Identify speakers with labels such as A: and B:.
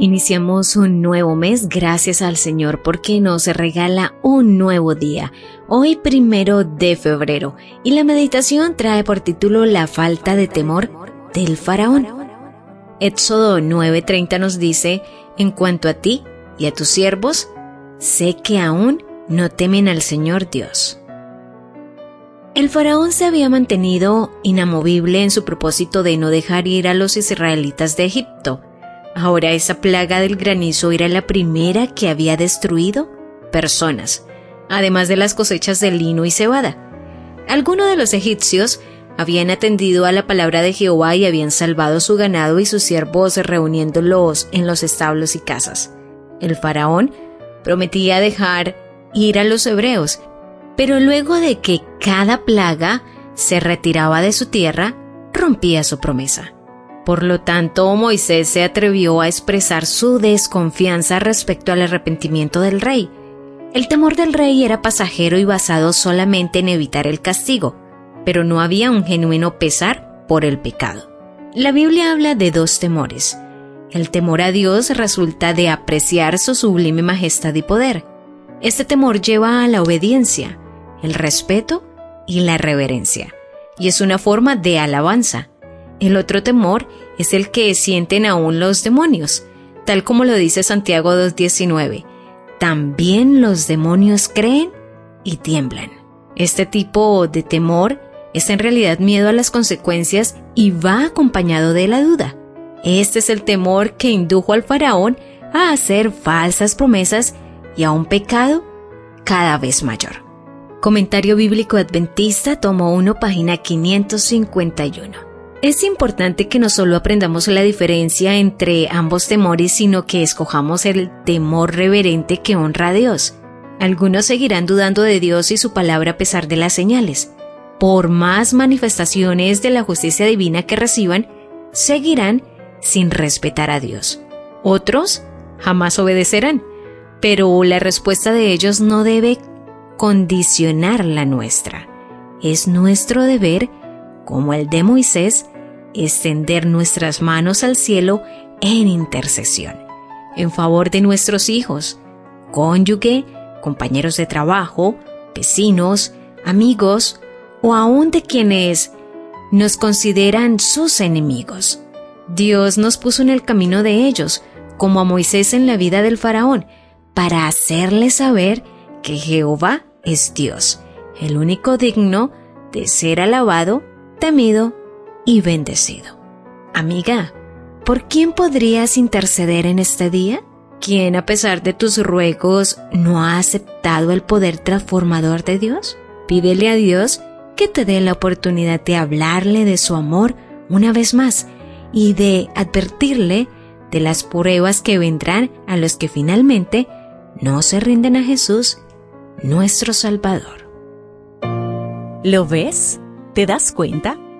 A: Iniciamos un nuevo mes gracias al Señor porque nos regala un nuevo día, hoy primero de febrero, y la meditación trae por título La falta de temor del faraón. Éxodo 9:30 nos dice, en cuanto a ti y a tus siervos, sé que aún no temen al Señor Dios. El faraón se había mantenido inamovible en su propósito de no dejar ir a los israelitas de Egipto, Ahora esa plaga del granizo era la primera que había destruido personas, además de las cosechas de lino y cebada. Algunos de los egipcios habían atendido a la palabra de Jehová y habían salvado su ganado y sus siervos reuniéndolos en los establos y casas. El faraón prometía dejar ir a los hebreos, pero luego de que cada plaga se retiraba de su tierra, rompía su promesa. Por lo tanto, Moisés se atrevió a expresar su desconfianza respecto al arrepentimiento del rey. El temor del rey era pasajero y basado solamente en evitar el castigo, pero no había un genuino pesar por el pecado. La Biblia habla de dos temores. El temor a Dios resulta de apreciar su sublime majestad y poder. Este temor lleva a la obediencia, el respeto y la reverencia, y es una forma de alabanza. El otro temor es el que sienten aún los demonios, tal como lo dice Santiago 2.19. También los demonios creen y tiemblan. Este tipo de temor es en realidad miedo a las consecuencias y va acompañado de la duda. Este es el temor que indujo al faraón a hacer falsas promesas y a un pecado cada vez mayor. Comentario Bíblico Adventista, tomo 1, página 551. Es importante que no solo aprendamos la diferencia entre ambos temores, sino que escojamos el temor reverente que honra a Dios. Algunos seguirán dudando de Dios y su palabra a pesar de las señales. Por más manifestaciones de la justicia divina que reciban, seguirán sin respetar a Dios. Otros jamás obedecerán, pero la respuesta de ellos no debe condicionar la nuestra. Es nuestro deber, como el de Moisés, extender nuestras manos al cielo en intercesión, en favor de nuestros hijos, cónyuge, compañeros de trabajo, vecinos, amigos o aún de quienes nos consideran sus enemigos. Dios nos puso en el camino de ellos, como a Moisés en la vida del faraón, para hacerle saber que Jehová es Dios, el único digno de ser alabado, temido bendecido. Amiga, ¿por quién podrías interceder en este día? ¿Quién a pesar de tus ruegos no ha aceptado el poder transformador de Dios? Pídele a Dios que te dé la oportunidad de hablarle de su amor una vez más y de advertirle de las pruebas que vendrán a los que finalmente no se rinden a Jesús, nuestro Salvador.
B: ¿Lo ves? ¿Te das cuenta?